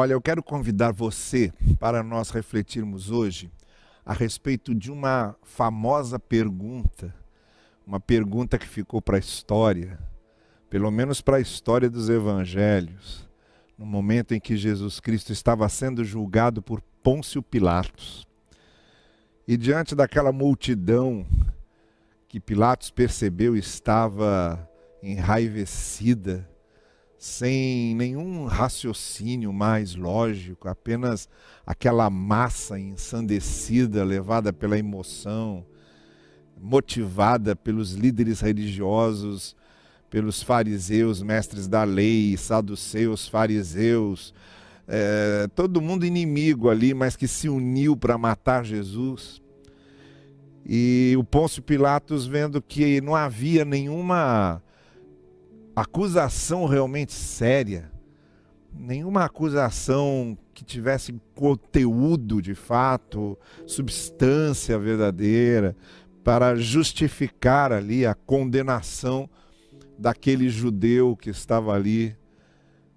Olha, eu quero convidar você para nós refletirmos hoje a respeito de uma famosa pergunta, uma pergunta que ficou para a história, pelo menos para a história dos evangelhos, no momento em que Jesus Cristo estava sendo julgado por Pôncio Pilatos. E diante daquela multidão que Pilatos percebeu estava enraivecida, sem nenhum raciocínio mais lógico, apenas aquela massa ensandecida, levada pela emoção, motivada pelos líderes religiosos, pelos fariseus, mestres da lei, saduceus, fariseus, é, todo mundo inimigo ali, mas que se uniu para matar Jesus. E o Pôncio Pilatos, vendo que não havia nenhuma acusação realmente séria, nenhuma acusação que tivesse conteúdo de fato, substância verdadeira, para justificar ali a condenação daquele judeu que estava ali,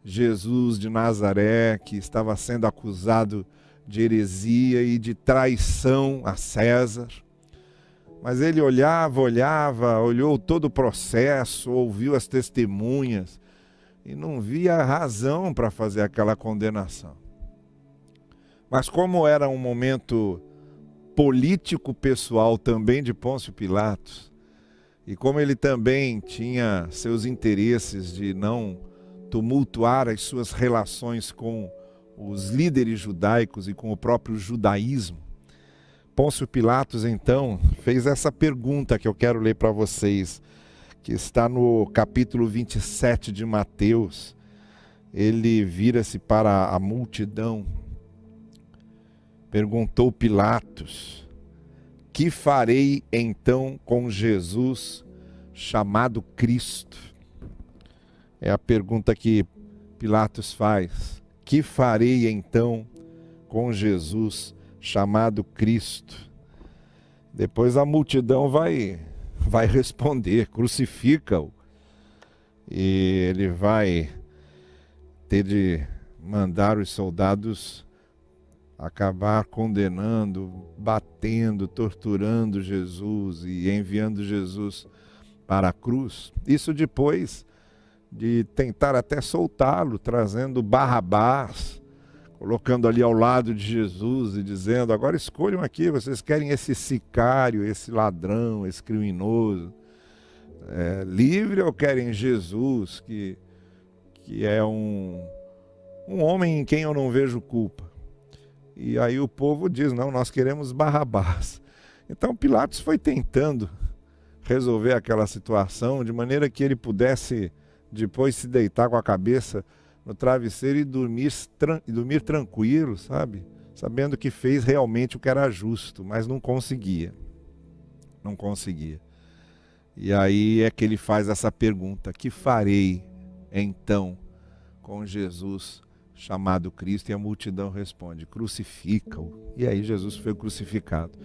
Jesus de Nazaré, que estava sendo acusado de heresia e de traição a César. Mas ele olhava, olhava, olhou todo o processo, ouviu as testemunhas e não via razão para fazer aquela condenação. Mas como era um momento político pessoal também de Pôncio Pilatos, e como ele também tinha seus interesses de não tumultuar as suas relações com os líderes judaicos e com o próprio judaísmo, Pôncio Pilatos, então, fez essa pergunta que eu quero ler para vocês, que está no capítulo 27 de Mateus. Ele vira-se para a multidão, perguntou Pilatos: Que farei então com Jesus chamado Cristo? É a pergunta que Pilatos faz. Que farei então com Jesus chamado Cristo. Depois a multidão vai vai responder, crucifica-o. E ele vai ter de mandar os soldados acabar condenando, batendo, torturando Jesus e enviando Jesus para a cruz. Isso depois de tentar até soltá-lo, trazendo Barrabás colocando ali ao lado de Jesus e dizendo: agora escolham aqui, vocês querem esse sicário, esse ladrão, esse criminoso, é, livre ou querem Jesus, que, que é um, um homem em quem eu não vejo culpa? E aí o povo diz: não, nós queremos Barrabás. Então Pilatos foi tentando resolver aquela situação de maneira que ele pudesse depois se deitar com a cabeça no travesseiro e dormir, e dormir tranquilo, sabe? Sabendo que fez realmente o que era justo, mas não conseguia. Não conseguia. E aí é que ele faz essa pergunta: que farei então com Jesus chamado Cristo? E a multidão responde: crucifica-o. E aí Jesus foi crucificado.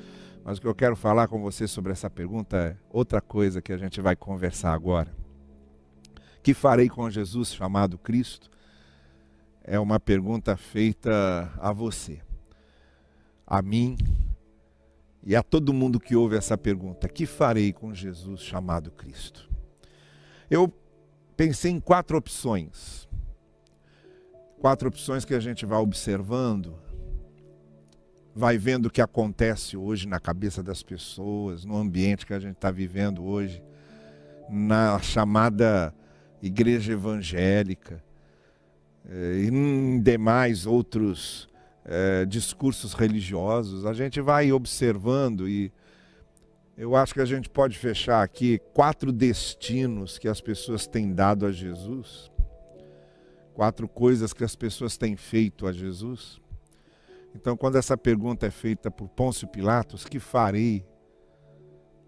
Mas o que eu quero falar com você sobre essa pergunta é outra coisa que a gente vai conversar agora. Que farei com Jesus chamado Cristo? É uma pergunta feita a você, a mim e a todo mundo que ouve essa pergunta: que farei com Jesus chamado Cristo? Eu pensei em quatro opções. Quatro opções que a gente vai observando, vai vendo o que acontece hoje na cabeça das pessoas, no ambiente que a gente está vivendo hoje, na chamada igreja evangélica, e em demais outros é, discursos religiosos, a gente vai observando e eu acho que a gente pode fechar aqui quatro destinos que as pessoas têm dado a Jesus, quatro coisas que as pessoas têm feito a Jesus. Então, quando essa pergunta é feita por Pôncio Pilatos, que farei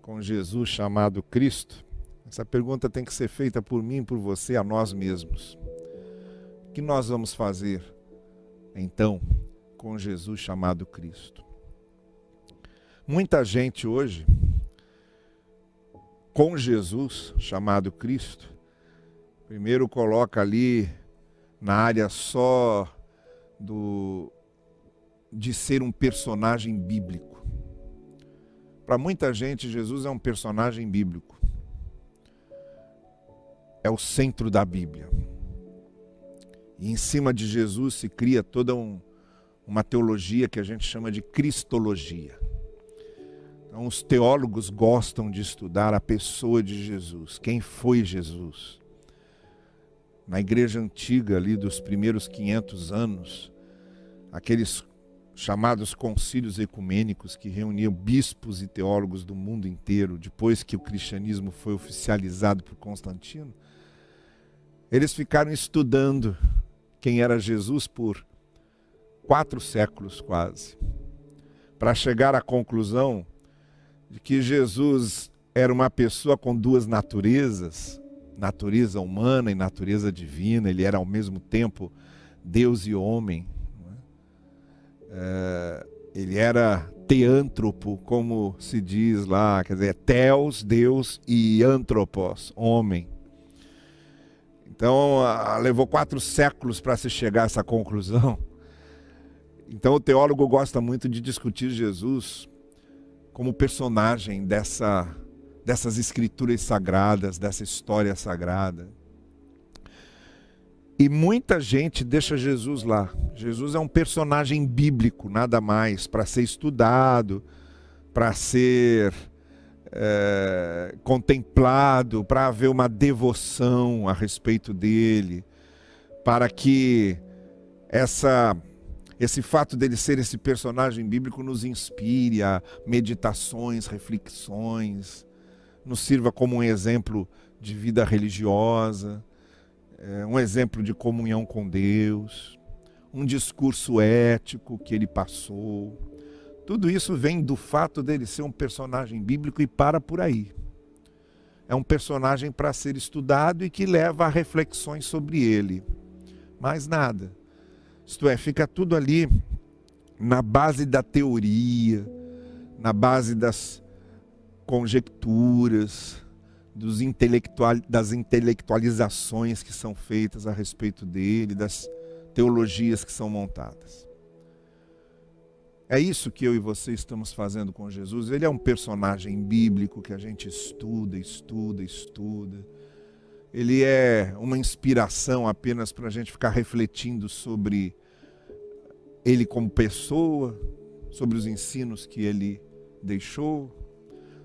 com Jesus chamado Cristo? Essa pergunta tem que ser feita por mim, por você, a nós mesmos que nós vamos fazer então com Jesus chamado Cristo? Muita gente hoje, com Jesus chamado Cristo, primeiro coloca ali na área só do, de ser um personagem bíblico. Para muita gente, Jesus é um personagem bíblico. É o centro da Bíblia. E em cima de Jesus se cria toda um, uma teologia que a gente chama de cristologia. Então, os teólogos gostam de estudar a pessoa de Jesus, quem foi Jesus. Na igreja antiga, ali dos primeiros 500 anos, aqueles chamados concílios ecumênicos que reuniam bispos e teólogos do mundo inteiro, depois que o cristianismo foi oficializado por Constantino, eles ficaram estudando quem era Jesus por quatro séculos quase, para chegar à conclusão de que Jesus era uma pessoa com duas naturezas, natureza humana e natureza divina, ele era ao mesmo tempo Deus e homem. É, ele era teântropo, como se diz lá, quer dizer, teos, Deus, e antropos, homem. Então, levou quatro séculos para se chegar a essa conclusão. Então, o teólogo gosta muito de discutir Jesus como personagem dessa, dessas escrituras sagradas, dessa história sagrada. E muita gente deixa Jesus lá. Jesus é um personagem bíblico, nada mais, para ser estudado, para ser é, contemplado, para haver uma devoção a respeito dele, para que essa esse fato dele ser esse personagem bíblico nos inspire a meditações, reflexões, nos sirva como um exemplo de vida religiosa é, um exemplo de comunhão com Deus, um discurso ético que ele passou. Tudo isso vem do fato dele ser um personagem bíblico e para por aí. É um personagem para ser estudado e que leva a reflexões sobre ele. Mais nada. Isto é, fica tudo ali na base da teoria, na base das conjecturas, dos intelectual, das intelectualizações que são feitas a respeito dele, das teologias que são montadas. É isso que eu e você estamos fazendo com Jesus. Ele é um personagem bíblico que a gente estuda, estuda, estuda. Ele é uma inspiração apenas para a gente ficar refletindo sobre ele como pessoa, sobre os ensinos que ele deixou,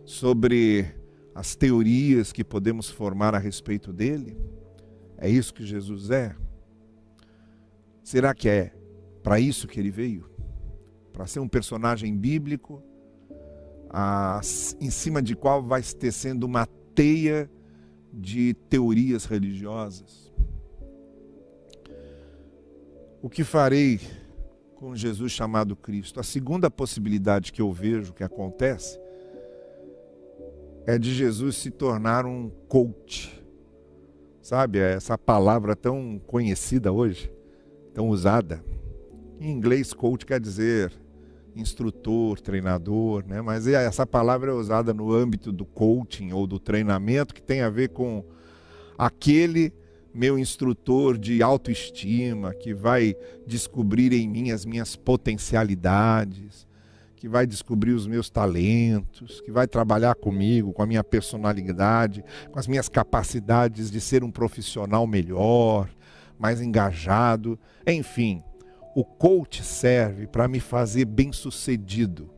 sobre as teorias que podemos formar a respeito dele? É isso que Jesus é? Será que é para isso que ele veio? Para ser um personagem bíblico, a, em cima de qual vai tecendo uma teia de teorias religiosas? O que farei com Jesus chamado Cristo? A segunda possibilidade que eu vejo que acontece é de Jesus se tornar um coach. Sabe, é essa palavra tão conhecida hoje, tão usada. Em inglês, coach quer dizer instrutor, treinador, né? mas é, essa palavra é usada no âmbito do coaching ou do treinamento, que tem a ver com aquele meu instrutor de autoestima que vai descobrir em mim as minhas potencialidades, que vai descobrir os meus talentos, que vai trabalhar comigo, com a minha personalidade, com as minhas capacidades de ser um profissional melhor, mais engajado. Enfim, o coach serve para me fazer bem-sucedido,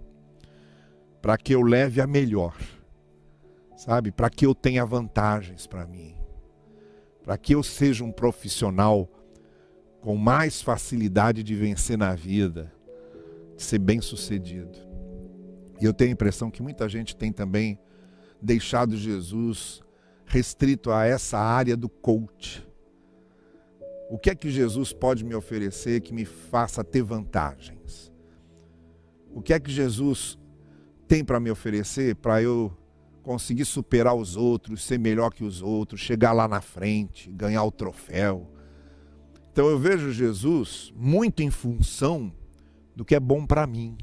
para que eu leve a melhor, sabe? Para que eu tenha vantagens para mim, para que eu seja um profissional com mais facilidade de vencer na vida de ser bem sucedido. E eu tenho a impressão que muita gente tem também deixado Jesus restrito a essa área do coach. O que é que Jesus pode me oferecer que me faça ter vantagens? O que é que Jesus tem para me oferecer para eu conseguir superar os outros, ser melhor que os outros, chegar lá na frente, ganhar o troféu? Então eu vejo Jesus muito em função do que é bom para mim.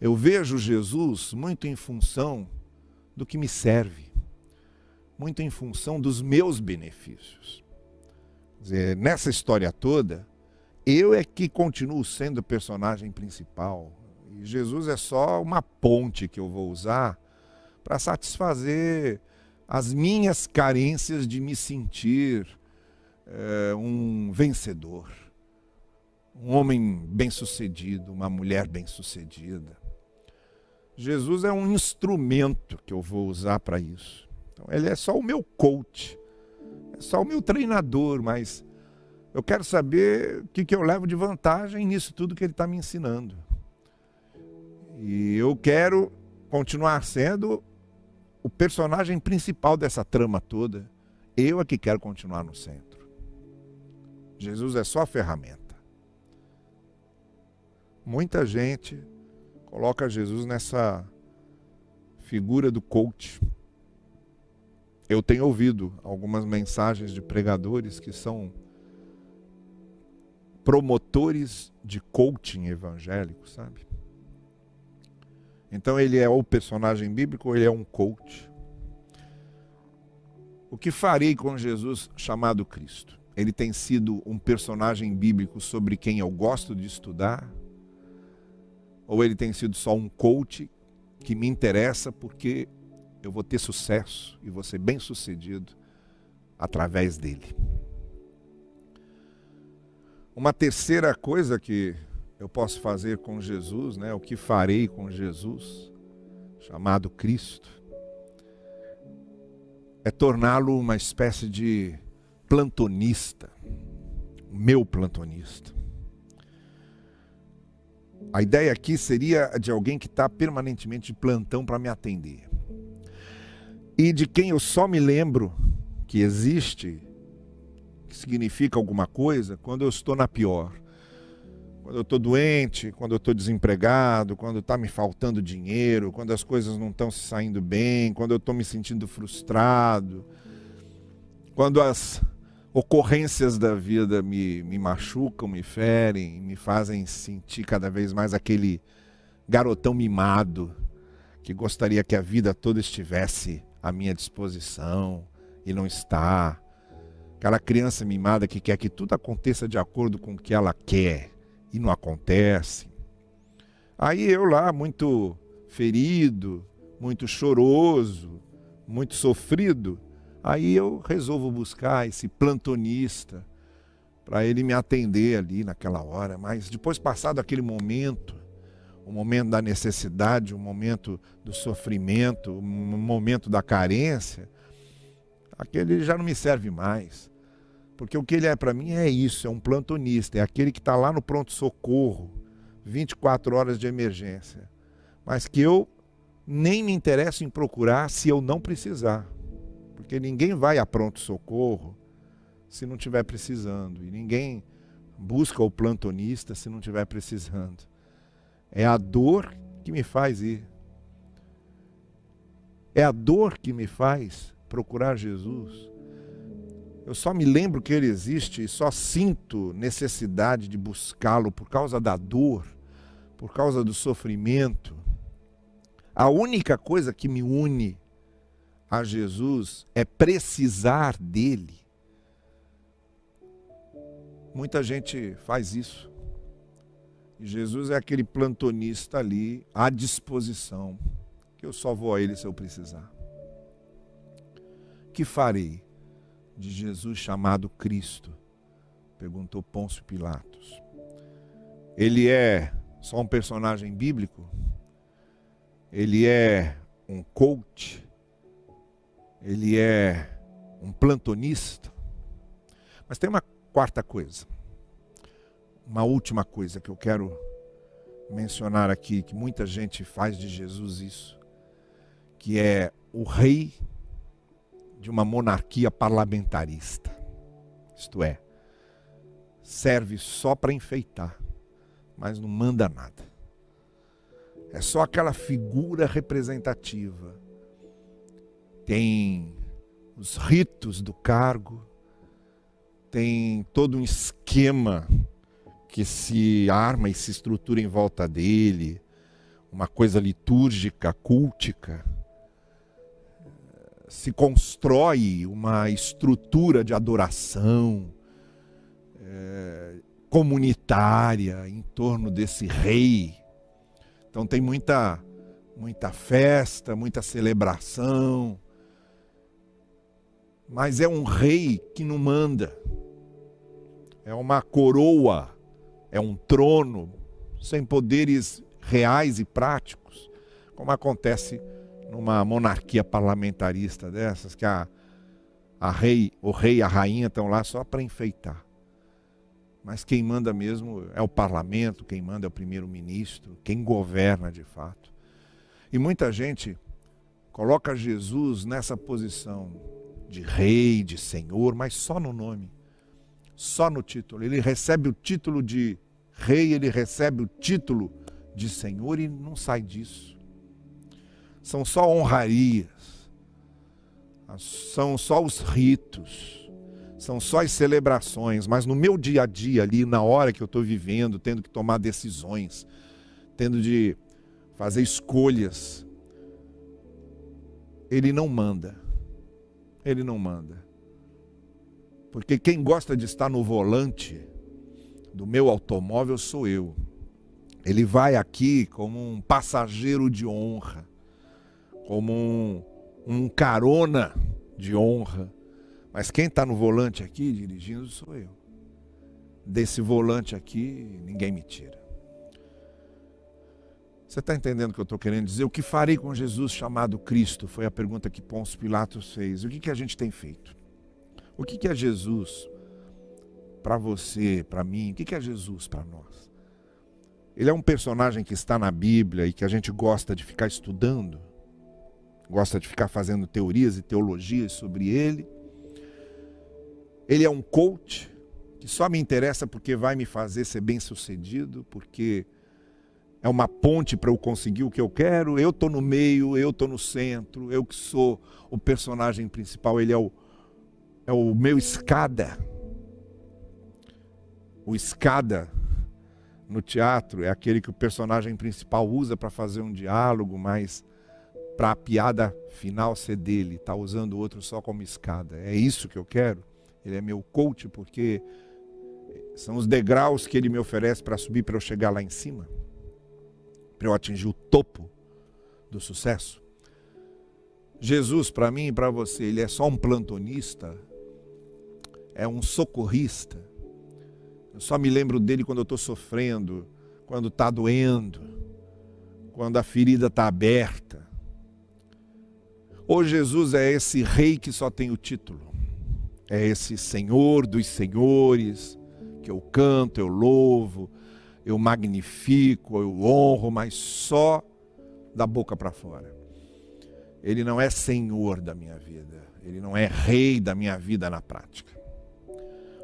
Eu vejo Jesus muito em função do que me serve, muito em função dos meus benefícios. Dizer, nessa história toda, eu é que continuo sendo o personagem principal. E Jesus é só uma ponte que eu vou usar para satisfazer as minhas carências de me sentir é, um vencedor, um homem bem-sucedido, uma mulher bem-sucedida. Jesus é um instrumento que eu vou usar para isso. Então, ele é só o meu coach, só o meu treinador, mas eu quero saber o que, que eu levo de vantagem nisso tudo que ele está me ensinando. E eu quero continuar sendo o personagem principal dessa trama toda. Eu é que quero continuar no centro. Jesus é só a ferramenta. Muita gente coloca Jesus nessa figura do coach. Eu tenho ouvido algumas mensagens de pregadores que são promotores de coaching evangélico, sabe? Então ele é o personagem bíblico ou ele é um coach? O que farei com Jesus chamado Cristo? Ele tem sido um personagem bíblico sobre quem eu gosto de estudar? Ou ele tem sido só um coach que me interessa porque eu vou ter sucesso e vou ser bem sucedido através dele? Uma terceira coisa que eu posso fazer com Jesus, né? O que farei com Jesus, chamado Cristo, é torná-lo uma espécie de plantonista, meu plantonista. A ideia aqui seria de alguém que está permanentemente de plantão para me atender. E de quem eu só me lembro que existe que significa alguma coisa quando eu estou na pior. Quando eu estou doente, quando eu estou desempregado, quando está me faltando dinheiro, quando as coisas não estão se saindo bem, quando eu estou me sentindo frustrado, quando as ocorrências da vida me, me machucam, me ferem, me fazem sentir cada vez mais aquele garotão mimado que gostaria que a vida toda estivesse à minha disposição e não está Aquela criança mimada que quer que tudo aconteça de acordo com o que ela quer e não acontece. Aí eu lá, muito ferido, muito choroso, muito sofrido, aí eu resolvo buscar esse plantonista para ele me atender ali naquela hora. Mas depois, passado aquele momento, o momento da necessidade, o momento do sofrimento, o momento da carência, aquele já não me serve mais. Porque o que ele é para mim é isso, é um plantonista, é aquele que está lá no pronto-socorro, 24 horas de emergência. Mas que eu nem me interesso em procurar se eu não precisar. Porque ninguém vai a pronto-socorro se não estiver precisando. E ninguém busca o plantonista se não estiver precisando. É a dor que me faz ir. É a dor que me faz procurar Jesus. Eu só me lembro que ele existe e só sinto necessidade de buscá-lo por causa da dor, por causa do sofrimento. A única coisa que me une a Jesus é precisar dele. Muita gente faz isso. E Jesus é aquele plantonista ali à disposição, que eu só vou a ele se eu precisar. Que farei? de Jesus chamado Cristo? Perguntou Pôncio Pilatos. Ele é só um personagem bíblico? Ele é um coach? Ele é um plantonista? Mas tem uma quarta coisa. Uma última coisa que eu quero mencionar aqui, que muita gente faz de Jesus isso, que é o rei de uma monarquia parlamentarista. Isto é, serve só para enfeitar, mas não manda nada. É só aquela figura representativa. Tem os ritos do cargo, tem todo um esquema que se arma e se estrutura em volta dele, uma coisa litúrgica, cultica se constrói uma estrutura de adoração. É, comunitária em torno desse rei. Então tem muita muita festa, muita celebração. Mas é um rei que não manda. É uma coroa, é um trono sem poderes reais e práticos, como acontece numa monarquia parlamentarista dessas, que a, a rei, o rei e a rainha estão lá só para enfeitar. Mas quem manda mesmo é o parlamento, quem manda é o primeiro-ministro, quem governa de fato. E muita gente coloca Jesus nessa posição de rei, de senhor, mas só no nome, só no título. Ele recebe o título de rei, ele recebe o título de senhor e não sai disso. São só honrarias, são só os ritos, são só as celebrações, mas no meu dia a dia ali, na hora que eu estou vivendo, tendo que tomar decisões, tendo de fazer escolhas. Ele não manda. Ele não manda. Porque quem gosta de estar no volante do meu automóvel sou eu. Ele vai aqui como um passageiro de honra, como um, um carona de honra. Mas quem está no volante aqui dirigindo sou eu. Desse volante aqui, ninguém me tira. Você está entendendo o que eu estou querendo dizer? O que farei com Jesus chamado Cristo? Foi a pergunta que Pôncio Pilatos fez. O que, que a gente tem feito? O que, é Jesus para você, para mim? O que, que é Jesus para nós? Ele é um personagem que está na Bíblia e que a gente gosta de ficar estudando, gosta de ficar fazendo teorias e teologias sobre ele. Ele é um coach que só me interessa porque vai me fazer ser bem sucedido, porque é uma ponte para eu conseguir o que eu quero, eu estou no meio, eu estou no centro, eu que sou o personagem principal, ele é o, é o meu escada. O escada no teatro é aquele que o personagem principal usa para fazer um diálogo, mas para a piada final ser dele, está usando o outro só como escada. É isso que eu quero. Ele é meu coach porque são os degraus que ele me oferece para subir para eu chegar lá em cima para eu atingir o topo do sucesso. Jesus, para mim e para você, ele é só um plantonista, é um socorrista. Eu só me lembro dele quando eu estou sofrendo, quando está doendo, quando a ferida está aberta. Ou Jesus é esse rei que só tem o título, é esse Senhor dos senhores, que eu canto, eu louvo, eu magnifico, eu honro, mas só da boca para fora. Ele não é senhor da minha vida, ele não é rei da minha vida na prática.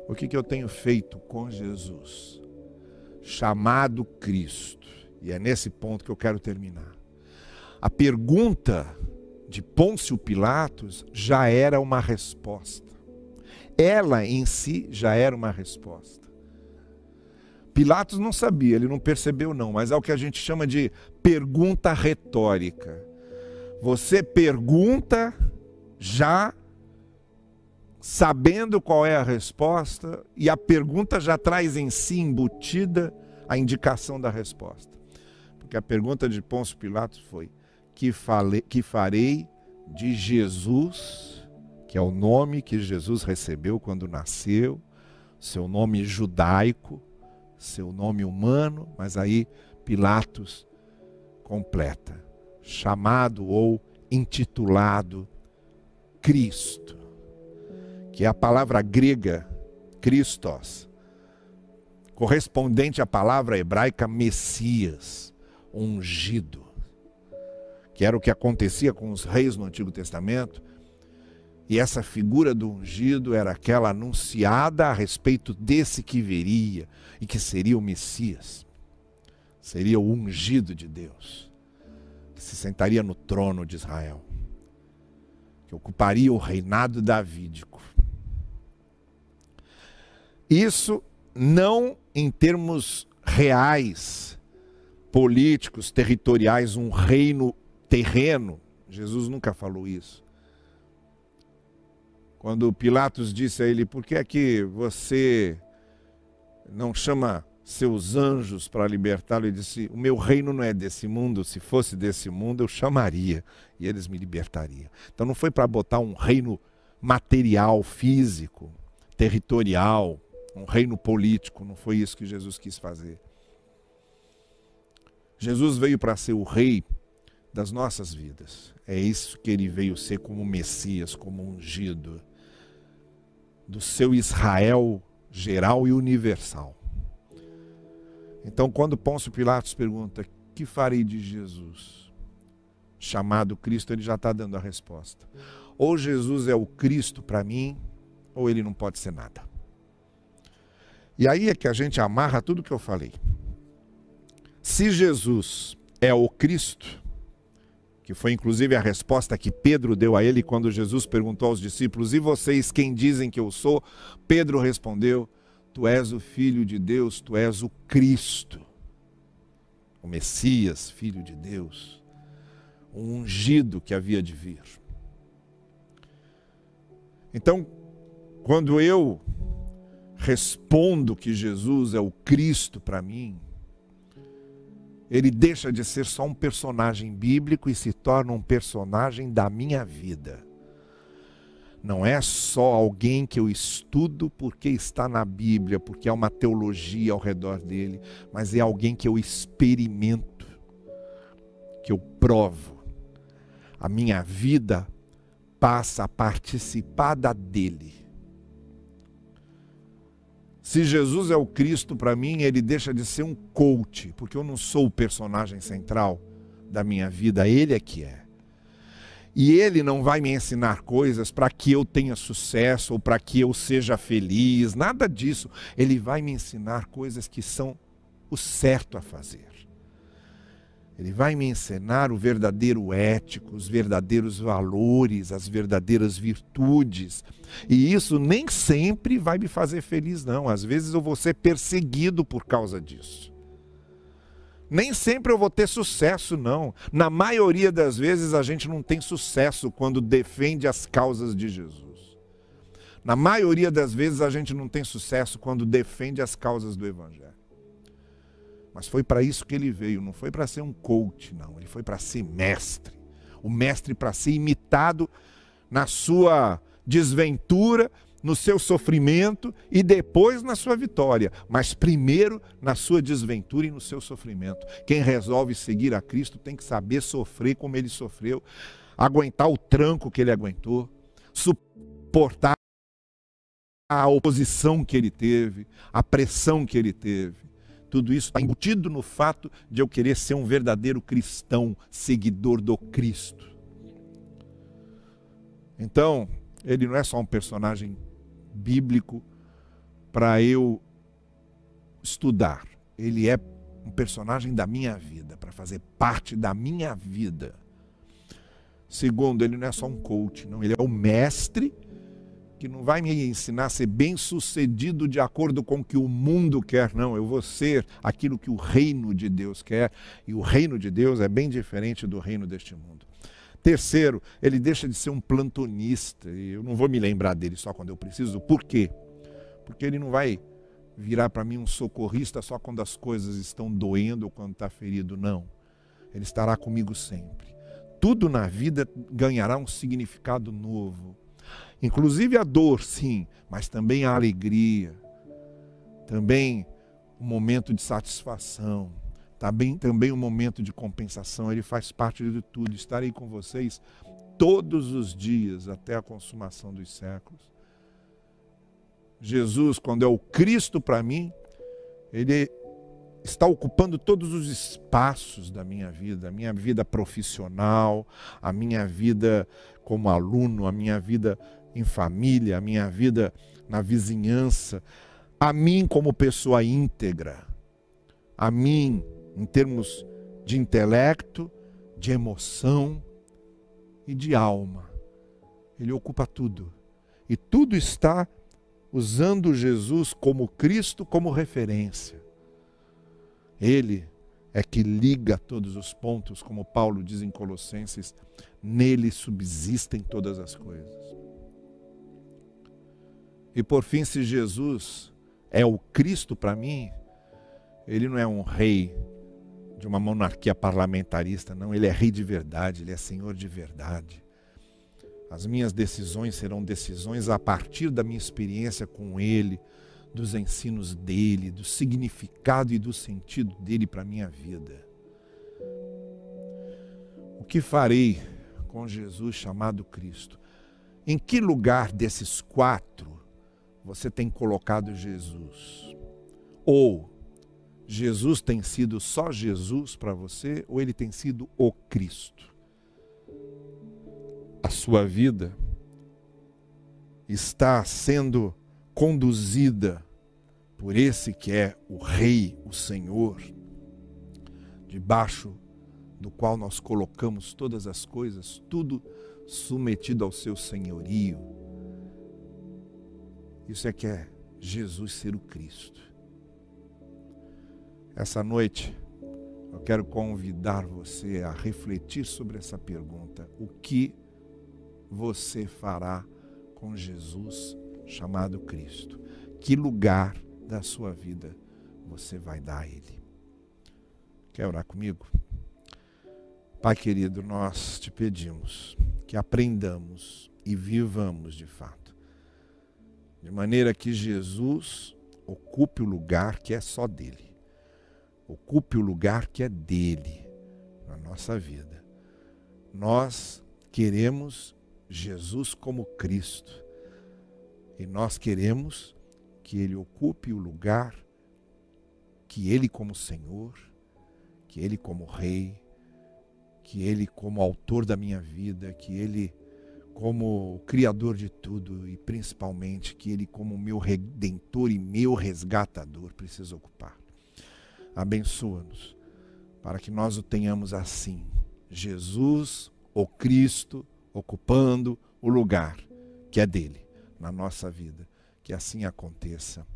O que, que eu tenho feito com Jesus? Chamado Cristo. E é nesse ponto que eu quero terminar. A pergunta de Pôncio Pilatos já era uma resposta. Ela em si já era uma resposta. Pilatos não sabia, ele não percebeu não, mas é o que a gente chama de pergunta retórica. Você pergunta já sabendo qual é a resposta e a pergunta já traz em si embutida a indicação da resposta. Porque a pergunta de Pôncio Pilatos foi: que, falei, que farei de Jesus, que é o nome que Jesus recebeu quando nasceu, seu nome judaico, seu nome humano, mas aí Pilatos completa, chamado ou intitulado Cristo, que é a palavra grega Christos, correspondente à palavra hebraica Messias, ungido, que era o que acontecia com os reis no Antigo Testamento, e essa figura do ungido era aquela anunciada a respeito desse que viria e que seria o Messias. Seria o ungido de Deus, que se sentaria no trono de Israel, que ocuparia o reinado davídico. Isso não em termos reais, políticos, territoriais, um reino terreno. Jesus nunca falou isso quando Pilatos disse a ele: Por que é que você não chama seus anjos para libertá-lo e disse: O meu reino não é desse mundo, se fosse desse mundo eu chamaria e eles me libertariam. Então não foi para botar um reino material, físico, territorial, um reino político, não foi isso que Jesus quis fazer. Jesus veio para ser o rei das nossas vidas. É isso que ele veio ser como Messias, como ungido do seu Israel geral e universal. Então, quando Pôncio Pilatos pergunta: Que farei de Jesus? Chamado Cristo, ele já está dando a resposta. Ou Jesus é o Cristo para mim, ou ele não pode ser nada. E aí é que a gente amarra tudo que eu falei. Se Jesus é o Cristo, que foi inclusive a resposta que Pedro deu a ele quando Jesus perguntou aos discípulos: E vocês quem dizem que eu sou? Pedro respondeu: Tu és o Filho de Deus, tu és o Cristo, o Messias, Filho de Deus, o ungido que havia de vir. Então, quando eu respondo que Jesus é o Cristo para mim, ele deixa de ser só um personagem bíblico e se torna um personagem da minha vida não é só alguém que eu estudo porque está na Bíblia, porque há uma teologia ao redor dele, mas é alguém que eu experimento, que eu provo. A minha vida passa a participar da dele. Se Jesus é o Cristo para mim, ele deixa de ser um coach, porque eu não sou o personagem central da minha vida, ele é que é. E ele não vai me ensinar coisas para que eu tenha sucesso ou para que eu seja feliz, nada disso. Ele vai me ensinar coisas que são o certo a fazer. Ele vai me ensinar o verdadeiro ético, os verdadeiros valores, as verdadeiras virtudes. E isso nem sempre vai me fazer feliz, não. Às vezes eu vou ser perseguido por causa disso. Nem sempre eu vou ter sucesso, não. Na maioria das vezes a gente não tem sucesso quando defende as causas de Jesus. Na maioria das vezes a gente não tem sucesso quando defende as causas do Evangelho. Mas foi para isso que ele veio, não foi para ser um coach, não. Ele foi para ser mestre. O mestre para ser imitado na sua desventura, no seu sofrimento e depois na sua vitória, mas primeiro na sua desventura e no seu sofrimento. Quem resolve seguir a Cristo tem que saber sofrer como ele sofreu, aguentar o tranco que ele aguentou, suportar a oposição que ele teve, a pressão que ele teve. Tudo isso está embutido no fato de eu querer ser um verdadeiro cristão, seguidor do Cristo. Então, ele não é só um personagem bíblico para eu estudar. Ele é um personagem da minha vida, para fazer parte da minha vida. Segundo, ele não é só um coach, não, ele é o mestre que não vai me ensinar a ser bem-sucedido de acordo com o que o mundo quer, não. Eu vou ser aquilo que o reino de Deus quer, e o reino de Deus é bem diferente do reino deste mundo. Terceiro, ele deixa de ser um plantonista. E eu não vou me lembrar dele só quando eu preciso. Por quê? Porque ele não vai virar para mim um socorrista só quando as coisas estão doendo ou quando está ferido. Não. Ele estará comigo sempre. Tudo na vida ganhará um significado novo. Inclusive a dor, sim, mas também a alegria. Também um momento de satisfação também, também um momento de compensação, ele faz parte de tudo. Estarei com vocês todos os dias até a consumação dos séculos. Jesus, quando é o Cristo para mim, ele está ocupando todos os espaços da minha vida, a minha vida profissional, a minha vida como aluno, a minha vida em família, a minha vida na vizinhança, a mim como pessoa íntegra, a mim em termos de intelecto, de emoção e de alma. Ele ocupa tudo. E tudo está usando Jesus como Cristo como referência. Ele é que liga todos os pontos, como Paulo diz em Colossenses, nele subsistem todas as coisas. E por fim, se Jesus é o Cristo para mim, ele não é um rei de uma monarquia parlamentarista, não, ele é rei de verdade, ele é senhor de verdade. As minhas decisões serão decisões a partir da minha experiência com ele, dos ensinos dele, do significado e do sentido dele para a minha vida. O que farei com Jesus chamado Cristo? Em que lugar desses quatro você tem colocado Jesus? Ou Jesus tem sido só Jesus para você ou ele tem sido o Cristo? A sua vida está sendo conduzida por esse que é o Rei, o Senhor, debaixo do qual nós colocamos todas as coisas, tudo submetido ao seu senhorio. Isso é que é Jesus ser o Cristo. Essa noite, eu quero convidar você a refletir sobre essa pergunta: o que você fará com Jesus chamado Cristo? Que lugar da sua vida você vai dar a Ele? Quer orar comigo? Pai querido, nós te pedimos que aprendamos e vivamos de fato, de maneira que Jesus ocupe o lugar que é só dele ocupe o lugar que é dele na nossa vida. Nós queremos Jesus como Cristo e nós queremos que ele ocupe o lugar que ele como Senhor, que ele como Rei, que ele como autor da minha vida, que ele como criador de tudo e principalmente que ele como meu redentor e meu resgatador precisa ocupar abençoa-nos, para que nós o tenhamos assim. Jesus, o Cristo, ocupando o lugar que é dele na nossa vida. Que assim aconteça.